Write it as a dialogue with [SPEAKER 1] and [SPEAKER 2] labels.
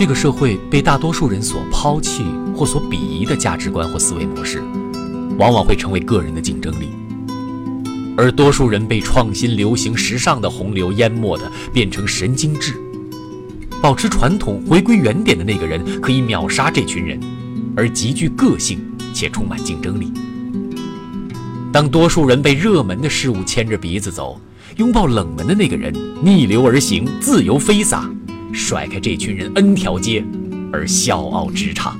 [SPEAKER 1] 这个社会被大多数人所抛弃或所鄙夷的价值观或思维模式，往往会成为个人的竞争力；而多数人被创新、流行、时尚的洪流淹没的，变成神经质。保持传统、回归原点的那个人，可以秒杀这群人，而极具个性且充满竞争力。当多数人被热门的事物牵着鼻子走，拥抱冷门的那个人逆流而行，自由飞洒，甩开这群人 N 条街，而笑傲职场。